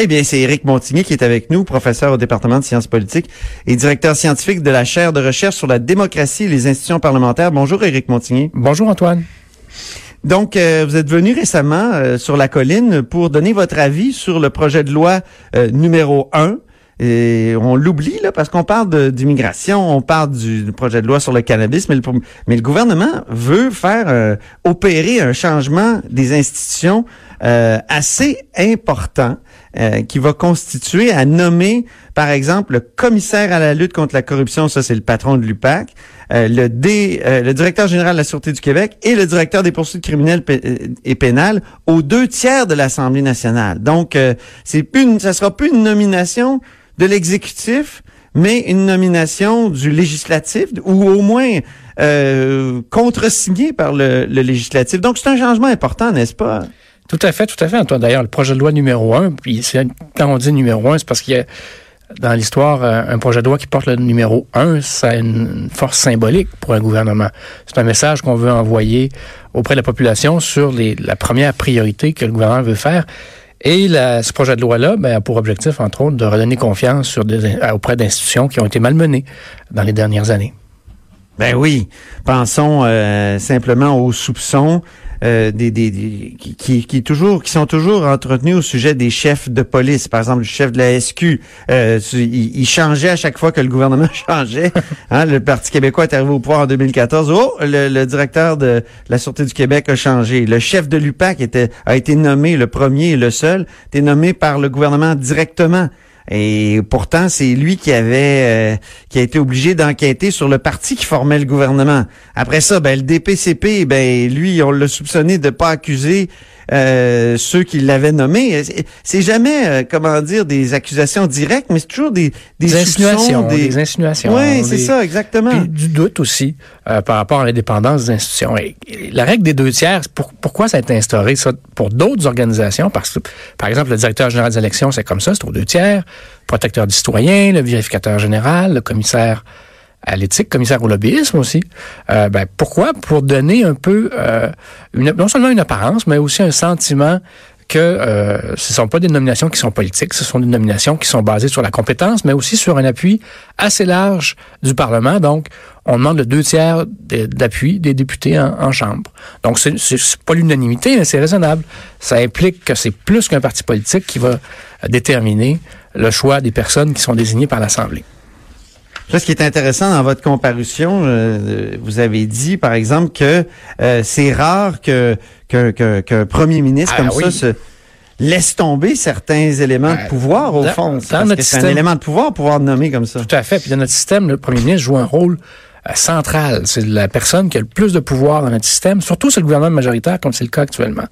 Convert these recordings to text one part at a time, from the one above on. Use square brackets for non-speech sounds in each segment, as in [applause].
Eh bien, c'est Éric Montigny qui est avec nous, professeur au département de sciences politiques et directeur scientifique de la chaire de recherche sur la démocratie et les institutions parlementaires. Bonjour Éric Montigny. Bonjour Antoine. Donc, euh, vous êtes venu récemment euh, sur la colline pour donner votre avis sur le projet de loi euh, numéro 1. Et on l'oublie là parce qu'on parle d'immigration, on parle du, projet de loi sur le cannabis, mais le, mais le gouvernement veut faire opérer un changement des institutions assez important euh, qui va constituer à nommer, par exemple, le commissaire à la lutte contre la corruption, ça c'est le patron de l'UPAC, euh, le, D, euh, le directeur général de la Sûreté du Québec et le directeur des poursuites criminelles et pénales aux deux tiers de l'Assemblée nationale. Donc, c'est plus une, ça sera plus une nomination de l'exécutif, mais une nomination du législatif ou au moins euh, contresignée par le, législatif. Donc, c'est un changement important, n'est-ce pas? Tout à fait, tout à fait, Antoine. D'ailleurs, le projet de loi numéro un, puis quand on dit numéro un, c'est parce qu'il y a dans l'histoire, euh, un projet de loi qui porte le numéro un, ça a une force symbolique pour un gouvernement. C'est un message qu'on veut envoyer auprès de la population sur les, la première priorité que le gouvernement veut faire. Et ce projet de loi-là ben, a pour objectif, entre autres, de redonner confiance sur des, auprès d'institutions qui ont été malmenées dans les dernières années. Ben oui, pensons euh, simplement aux soupçons euh, des, des, qui, qui, toujours qui sont toujours entretenus au sujet des chefs de police. Par exemple, le chef de la SQ, euh, il, changeait à chaque fois que le gouvernement [laughs] changeait. Hein, le Parti québécois est arrivé au pouvoir en 2014. Oh, le, directeur de la Sûreté du Québec a changé. Le chef de l'UPAC était, a été nommé le premier et le seul, été nommé par le gouvernement directement. Et pourtant, c'est lui qui avait euh, qui a été obligé d'enquêter sur le parti qui formait le gouvernement. Après ça, ben le DPCP, ben lui, on l'a soupçonné de pas accuser euh, ceux qui l'avaient nommé. C'est jamais, euh, comment dire, des accusations directes, mais c'est toujours des, des, insinuations. Des... insinuations. Oui, c'est ça, exactement. Puis du doute aussi euh, par rapport à l'indépendance des institutions. Et, la règle des deux tiers, pourquoi ça a été instauré ça? Pour d'autres organisations? Parce que, par exemple, le directeur général des élections, c'est comme ça, c'est aux deux tiers. Protecteur du citoyen, le vérificateur général, le commissaire à l'éthique, commissaire au lobbyisme aussi. Euh, ben, pourquoi? Pour donner un peu, euh, une, non seulement une apparence, mais aussi un sentiment que euh, ce ne sont pas des nominations qui sont politiques, ce sont des nominations qui sont basées sur la compétence, mais aussi sur un appui assez large du Parlement. Donc, on demande le deux tiers d'appui des députés en, en Chambre. Donc, c'est pas l'unanimité, mais c'est raisonnable. Ça implique que c'est plus qu'un parti politique qui va déterminer le choix des personnes qui sont désignées par l'Assemblée. Là, ce qui est intéressant dans votre comparution, euh, vous avez dit, par exemple, que euh, c'est rare que qu'un premier ministre ah comme ça se laisse tomber certains éléments de pouvoir, au fond. c'est un élément de pouvoir, pouvoir nommer comme ça. Tout à fait. Puis dans notre système, le premier ministre joue un rôle euh, central. C'est la personne qui a le plus de pouvoir dans notre système, surtout c'est le gouvernement majoritaire, comme c'est le cas actuellement.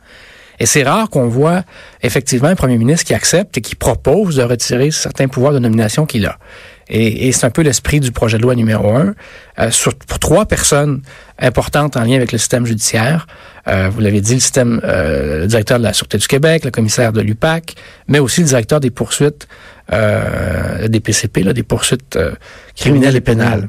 Et c'est rare qu'on voit effectivement un premier ministre qui accepte et qui propose de retirer certains pouvoirs de nomination qu'il a. Et, c'est un peu l'esprit du projet de loi numéro un. Euh, sur, pour trois personnes importantes en lien avec le système judiciaire, euh, vous l'avez dit, le système, euh, le directeur de la Sûreté du Québec, le commissaire de l'UPAC, mais aussi le directeur des poursuites des PCP, là, des poursuites criminelles et pénales.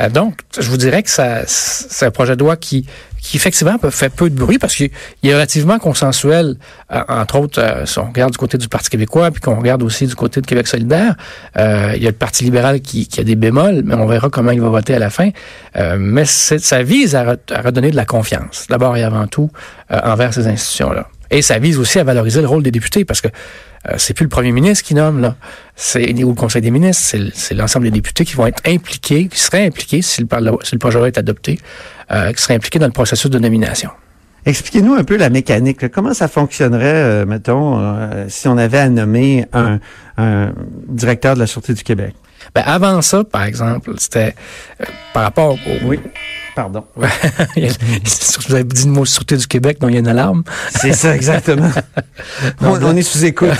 Euh, donc, je vous dirais que ça, c'est un projet de loi qui, qui effectivement fait peu de bruit parce qu'il est relativement consensuel, euh, entre autres, euh, si on regarde du côté du Parti québécois, puis qu'on regarde aussi du côté de Québec solidaire, il y a le Parti libéral qui, a des bémols, mais on verra comment il va voter à la fin. mais ça vise à, redonner de la confiance, d'abord et avant tout, envers ces institutions-là. Et ça vise aussi à valoriser le rôle des députés parce que euh, c'est plus le premier ministre qui nomme, là. C'est, ou le conseil des ministres, c'est, l'ensemble des députés qui vont être impliqués, qui seraient impliqués si le, si le projet est adopté, euh, qui seraient impliqués dans le processus de nomination. Expliquez-nous un peu la mécanique. Comment ça fonctionnerait, euh, mettons, euh, si on avait à nommer un, un directeur de la Sûreté du Québec? Ben, avant ça, par exemple, c'était par rapport au... Oui. Pardon. [laughs] vous avez dit le mot Sûreté du Québec, donc il y a une alarme. C'est ça, exactement. [laughs] on, est sous écoute.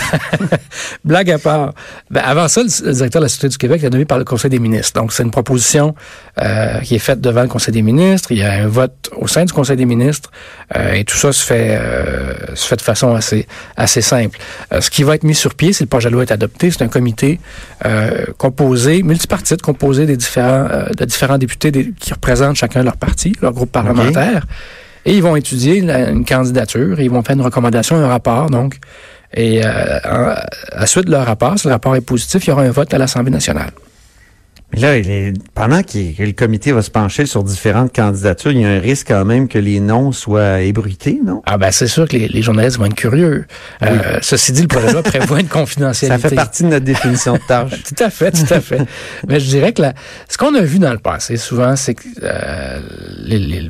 [laughs] blague à part. Ben, avant ça, le directeur de la Sûreté du Québec est nommé par le Conseil des ministres. Donc, c'est une proposition euh, qui est faite devant le Conseil des ministres. Il y a un vote au sein du Conseil des ministres. Euh, et tout ça se fait, euh, se fait de façon assez, assez simple. Ce qui va être mis sur pied, si le projet de loi est adopté, c'est un comité composé, multipartite, composé des différents, de différents députés qui représentent chacun leur parti, leur groupe parlementaire. Et ils vont étudier une candidature et ils vont faire une recommandation, un rapport, donc, Et euh, à la suite de leur rapport, si le rapport est positif, il y aura un vote à l'Assemblée nationale. Mais là, il est, pendant que le comité va se pencher sur différentes candidatures, il y a un risque quand même que les noms soient ébruités, non? Ah ben c'est sûr que les, journalistes vont être curieux. Euh, ceci dit, le projet de loi prévoit une [laughs] confidentialité. Ça fait partie de notre définition de tâche. [laughs] tout à fait, tout à fait. Mais je dirais que là, ce qu'on a vu dans le passé, souvent, c'est que euh, les, les,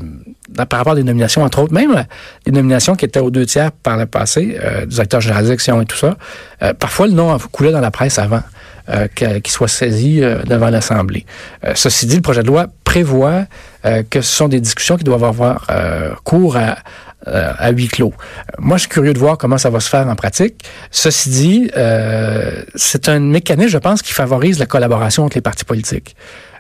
par rapport à des nominations, entre autres, même les nominations qui étaient aux deux tiers par le passé, euh, du acteur général d'élection et tout ça, euh, parfois le nom coulait dans la presse avant. Euh, qu'il soit saisi euh, devant l'Assemblée. Euh, ceci dit, le projet de loi prévoit que ce sont des discussions qui doivent avoir cours à, à huis clos. Moi, je suis curieux de voir comment ça va se faire en pratique. Ceci dit, c'est un mécanisme, je pense, qui favorise la collaboration entre les partis politiques.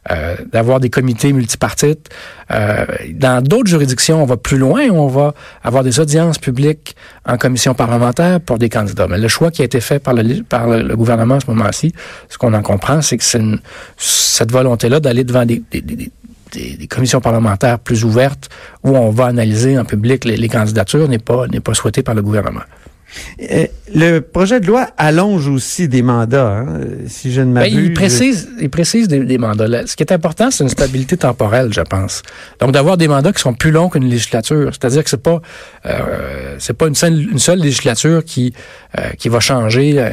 Euh, d'avoir des comités multipartites. Euh, dans d'autres juridictions, on va plus loin, on va avoir des audiences publiques en commission parlementaire pour des candidats. Mais le choix qui a été fait par le, par le, gouvernement à ce moment-ci, ce qu'on en comprend, c'est que cette volonté-là d'aller devant des, des, des des, commissions parlementaires plus ouvertes où on va analyser en public les, les candidatures n'est pas n'est pas souhaité par le gouvernement. Euh, le projet de loi allonge aussi des mandats, hein, si je ne ben, m'abuse. il précise, il précise des, mandats. Ce qui est important, c'est une stabilité temporelle, je pense. Donc d'avoir des mandats qui sont plus longs qu'une législature, c'est-à-dire que c'est pas euh, c'est pas une seule, une seule législature qui euh, qui va changer euh,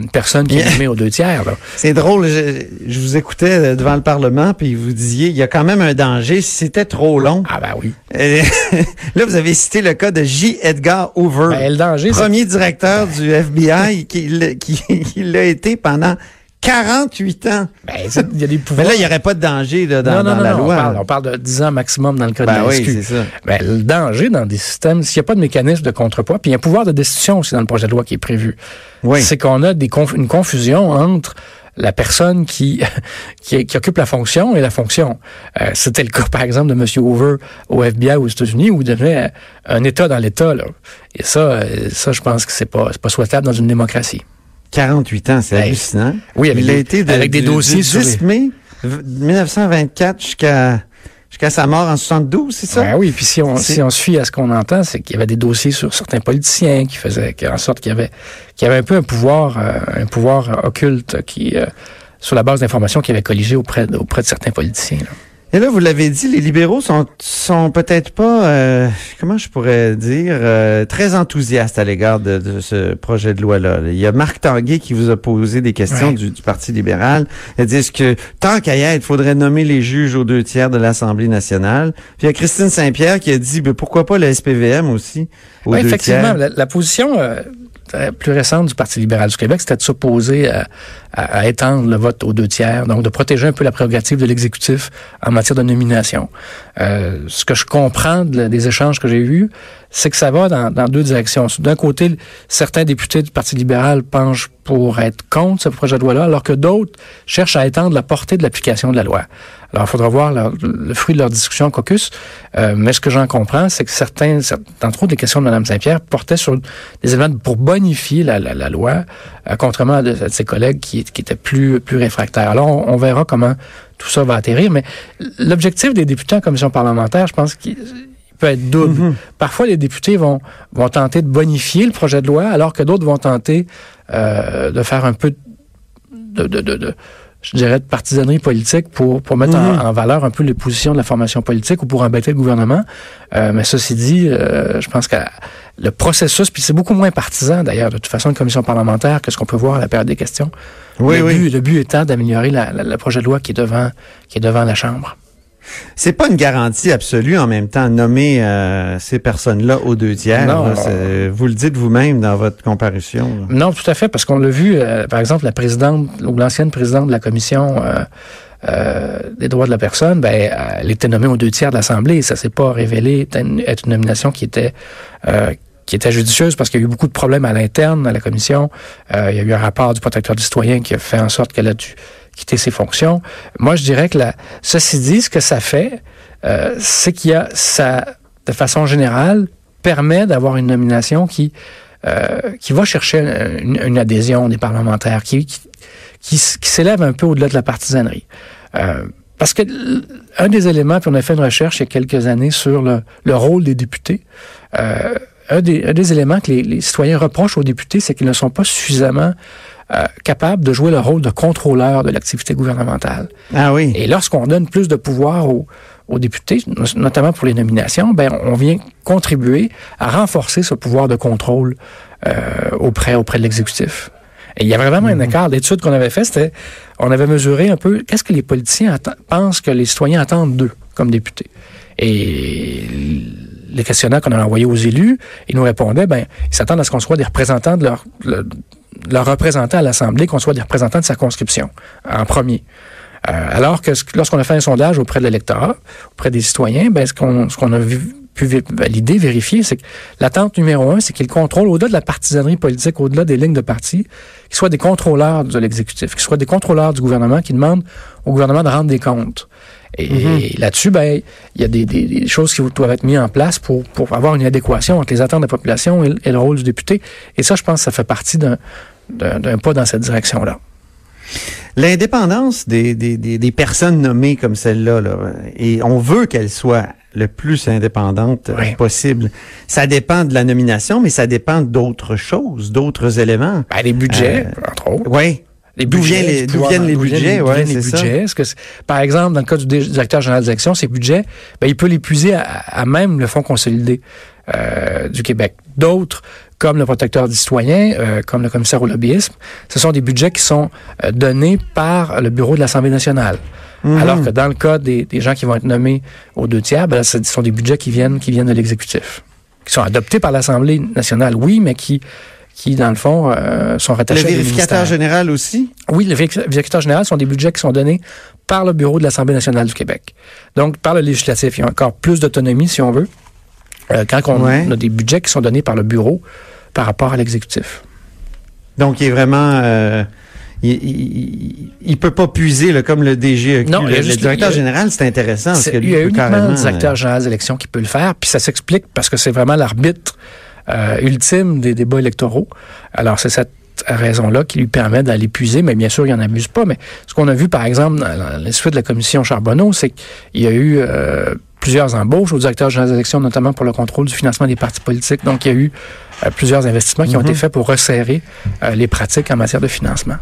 une personne qui est [laughs] nommée aux deux tiers. C'est drôle, je, je, vous écoutais devant le Parlement puis vous disiez il y a quand même un danger si c'était trop long. Ah ben oui. [laughs] là vous avez cité le cas de J. Edgar Hoover. Ben, le danger Premier directeur du FBI qui, [laughs] qui, l'a été pendant 48 ans. Ben, y a des pouvoirs. Mais là, il n'y aurait pas de danger là, dans, non, non, la loi. On parle, de 10 ans maximum dans le cas ben de la oui, ça. Ben, le danger dans des systèmes, s'il n'y a pas de mécanisme de contrepoids, puis il y a un pouvoir de destitution aussi dans le projet de loi qui est prévu. Oui. C'est qu'on a des une confusion entre la personne [laughs] qui, qui, occupe la fonction et la fonction. Euh, c'était le cas, par exemple, de M. Hoover au FBI aux États-Unis, où il devenait un État dans l'État. Et ça, euh, ça, je pense que c'est pas, pas souhaitable dans une démocratie. 48 ans, c'est hallucinant. Oui, avec, il a été avec des dossiers du 10 mai 1924 jusqu'à jusqu'à sa mort en 72, c'est ça? Ben oui, puis si on, si on se fie à ce qu'on entend, c'est qu'il y avait des dossiers sur certains politiciens qui faisaient en sorte qu'il y avait, qu'il y avait un peu un pouvoir, euh, un pouvoir occulte qui, euh, sur la base d'informations qui avait colligé auprès, auprès de certains politiciens. Là. Et là, vous l'avez dit, les libéraux sont sont peut-être pas, euh, comment je pourrais dire, euh, très enthousiastes à l'égard de, ce projet de loi-là. Il y a Marc Tanguay qui vous a posé des questions du, Parti libéral. Il dit que tant qu'à y être, il faudrait nommer les juges aux deux tiers de l'Assemblée nationale? Puis il y a Christine Saint-Pierre qui a dit, ben, pourquoi pas le SPVM aussi aux deux effectivement, tiers? La, position euh, plus récente du Parti libéral du Québec, c'était de s'opposer à, étendre le vote aux deux tiers, donc de protéger un peu la prérogative de l'exécutif en matière de nomination. Euh, ce que je comprends des échanges que j'ai eus, c'est que ça va dans, deux directions. D'un côté, certains députés du Parti libéral penchent pour être contre ce projet de loi-là, alors que d'autres cherchent à étendre la portée de l'application de la loi. Alors, il faudra voir le fruit de leur discussion au caucus. Euh, mais ce que j'en comprends, c'est que certains, entre autres, les questions de Mme Saint-Pierre portaient sur des éléments pour bonifier la, la, la loi, euh, contrairement à, de, ses collègues qui, qui, étaient plus, plus réfractaires. Alors, on, verra comment tout ça va atterrir. Mais l'objectif des députés en commission parlementaire, je pense qu'il peut être double. Mm-hmm. Parfois, les députés vont, vont tenter de bonifier le projet de loi, alors que d'autres vont tenter euh, de faire un peu de, de, de, de je dirais, de partisanerie politique pour, pour mettre en, mhm. valeur un peu les positions de la formation politique ou pour embêter le gouvernement. Euh, mais ceci dit, euh, je pense que le processus, puis c'est beaucoup moins partisan d'ailleurs, de toute façon, une commission parlementaire que ce qu'on peut voir à la période des questions. Oui, le, oui. But, le but étant d'améliorer la, la, le projet de loi qui est devant, qui est devant la Chambre. C'est pas une garantie absolue en même temps nommer euh, ces personnes-là aux deux tiers. Non, vous le dites vous-même dans votre comparution. Non, tout à fait, parce qu'on l'a vu, euh, par exemple, la présidente ou l'ancienne présidente de la commission euh, des droits de la personne, ben, elle était nommée aux deux tiers de l'Assemblée. Ça s'est pas révélé être une, nomination qui était qui était judicieuse parce qu'il y a eu beaucoup de problèmes à l'interne à la commission. il y a eu un rapport du protecteur du citoyen qui a fait en sorte qu'elle a dû quitter ses fonctions. Moi, je dirais que la, ceci dit, ce que ça fait, euh, c'est qu'il y a ça, de façon générale, permet d'avoir une nomination qui euh, qui va chercher une, adhésion des parlementaires, qui, qui, qui, s'élève un peu au-delà de la partisanerie. Euh, parce que un des éléments, puis on a fait une recherche il y a quelques années sur le, le rôle des députés. Euh, un des, un des éléments que les, les citoyens reprochent aux députés, c'est qu'ils ne sont pas suffisamment euh, capables de jouer le rôle de contrôleur de l'activité gouvernementale. Ah oui. Et lorsqu'on donne plus de pouvoir aux, aux députés, notamment pour les nominations, ben on vient contribuer à renforcer ce pouvoir de contrôle euh, auprès auprès de l'exécutif. Et il y avait vraiment un écart. L'étude qu'on avait fait, c'était, on avait mesuré un peu qu'est-ce que les politiciens pensent que les citoyens attendent d'eux comme députés. Et les questionnaires qu'on a envoyés aux élus, ils nous répondaient, ben, ils s'attendent à ce qu'on soit des représentants de leur, leur représentant à l'Assemblée, qu'on soit des représentants de sa conscription en premier. Euh, alors que lorsqu'on a fait un sondage auprès de l'électorat, auprès des citoyens, ben, ce qu'on ce qu'on a vu, pu valider, vérifier, c'est que l'attente numéro un, c'est qu'ils contrôlent, au-delà de la partisanerie politique, au-delà des lignes de parti, qu'ils soient des contrôleurs de l'exécutif, qu'ils soient des contrôleurs du gouvernement qui demandent au gouvernement de rendre des comptes. Et, mm-hmm. là-dessus, ben, il y a des, des, des, choses qui doivent être mises en place pour, pour avoir une adéquation entre les attentes de la population et, et le rôle du député. Et ça, je pense que ça fait partie d'un pas dans cette direction-là. L'indépendance des, des, des, des, personnes nommées comme celle-là, là, et on veut qu'elle soit le plus indépendante oui. possible. Ça dépend de la nomination, mais ça dépend d'autres choses, d'autres éléments. Ben, les budgets, euh, entre autres. Oui. Les d'où viennent les, budgets, ouais, les budgets? que par exemple, dans le cas du directeur général des élections, ces budgets, ben, il peut les puiser à, à même le fonds consolidé euh, du Québec. D'autres, comme le protecteur des citoyens, euh, comme le commissaire au lobbyisme, ce sont des budgets qui sont euh, donnés par le bureau de l'Assemblée nationale. Mmh. Alors que dans le cas des, des, gens qui vont être nommés aux deux tiers, ben, ce sont des budgets qui viennent, qui viennent de l'exécutif, qui sont adoptés par l'Assemblée nationale, oui, mais qui qui, dans le fond, euh, sont rattachés Le vérificateur général aussi? Oui, le vérificateur général sont des budgets qui sont donnés par le bureau de l'Assemblée nationale du Québec. Donc, par le législatif, il y a encore plus d'autonomie, si on veut, euh, quand on ouais. a des budgets qui sont donnés par le bureau par rapport à l'exécutif. Donc, il est vraiment... Euh, il, il, peut pas puiser là, comme le DG. Non, le, le directeur général, c'est intéressant. Parce que lui, il y a uniquement le directeur général des élections qui peut le faire, puis ça s'explique parce que c'est vraiment l'arbitre euh, ultime des débats électoraux. Alors, c'est cette raison-là qui lui permet d'aller puiser, mais bien sûr, il n'en abuse pas. Mais ce qu'on a vu, par exemple, dans les suites de la commission Charbonneau, c'est qu'il y a eu euh, plusieurs embauches au directeur général des élections, notamment pour le contrôle du financement des partis politiques. Donc, il y a eu euh, plusieurs investissements qui mm -hmm. ont été faits pour resserrer euh, les pratiques en matière de financement.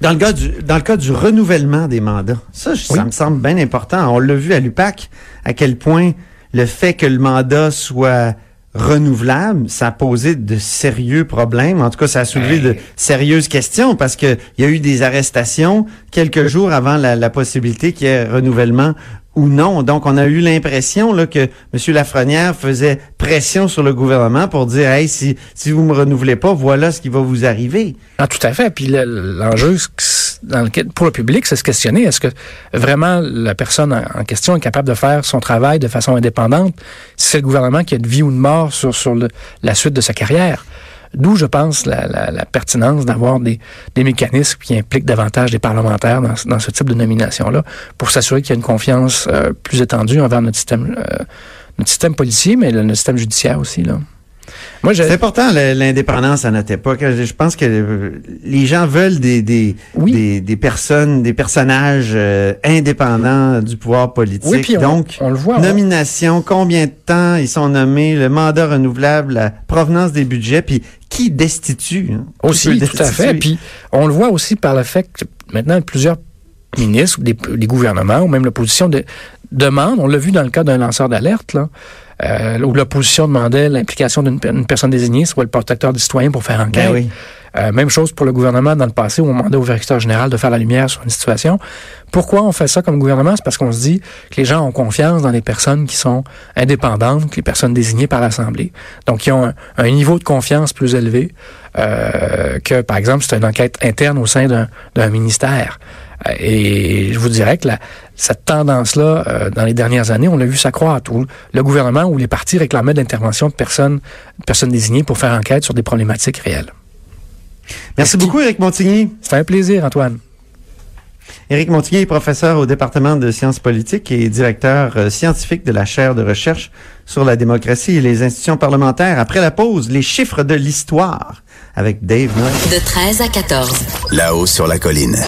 Dans le, cas du, dans le cas du renouvellement des mandats, ça, oui. ça me semble bien important. On l'a vu à l'UPAC, à quel point le fait que le mandat soit renouvelable, ça a posé de sérieux problèmes. En tout cas, ça a soulevé hey. de sérieuses questions parce que il y a eu des arrestations quelques jours avant la, la possibilité qu'il y ait renouvellement non. Donc, on a eu l'impression là que M. Lafrenière faisait pression sur le gouvernement pour dire, hey, si, si vous me renouvelez pas, voilà ce qui va vous arriver. Ah, tout à fait. Puis l'enjeu pour le public, c'est se questionner, est-ce que vraiment la personne en question est capable de faire son travail de façon indépendante si c'est le gouvernement qui a de vie ou de mort sur, la suite de sa carrière? D'où, je pense, la, la, la pertinence d'avoir des, mécanismes qui impliquent davantage des parlementaires dans, ce type de nomination-là pour s'assurer qu'il y a une confiance euh, plus étendue envers notre système, euh, notre système policier, mais notre système judiciaire aussi. Là. Moi, c'est important l'indépendance à notre époque. Je pense que les gens veulent des des, oui. des, des, personnes, des personnages euh, indépendants du pouvoir politique. Oui, on, Donc, on le voit, nomination, combien de temps ils sont nommés, le mandat renouvelable, la provenance des budgets, puis qui destitue. Hein? Aussi, qui tout à fait. Puis on le voit aussi par le fait que maintenant plusieurs ministres, des, des gouvernements ou même l'opposition de, demandent, on l'a vu dans le cas d'un lanceur d'alerte, là, euh, où l'opposition demandait l'implication d'une personne désignée, soit le protecteur des citoyens pour faire enquête. Ben oui. euh, même chose pour le gouvernement dans le passé, où on demandait au vérificateur général de faire la lumière sur une situation. Pourquoi on fait ça comme gouvernement? C'est parce qu'on se dit que les gens ont confiance dans les personnes qui sont indépendantes, les personnes désignées par l'Assemblée. Donc, ils ont un, un, niveau de confiance plus élevé euh, que, par exemple, c'est une enquête interne au sein d'un ministère. Et je vous dirais que la, cette tendance-là, euh, dans les dernières années, on l'a vu s'accroître. Le gouvernement ou les partis réclamaient de l'intervention de personnes, de personnes désignées pour faire enquête sur des problématiques réelles. Merci beaucoup, Éric Montigny. C'était un plaisir, Antoine. Éric Montigny est professeur au département de sciences politiques et directeur euh, scientifique de la chaire de recherche sur la démocratie et les institutions parlementaires. Après la pause, les chiffres de l'histoire avec Dave Noël. De 13 à 14. Là-haut sur la colline.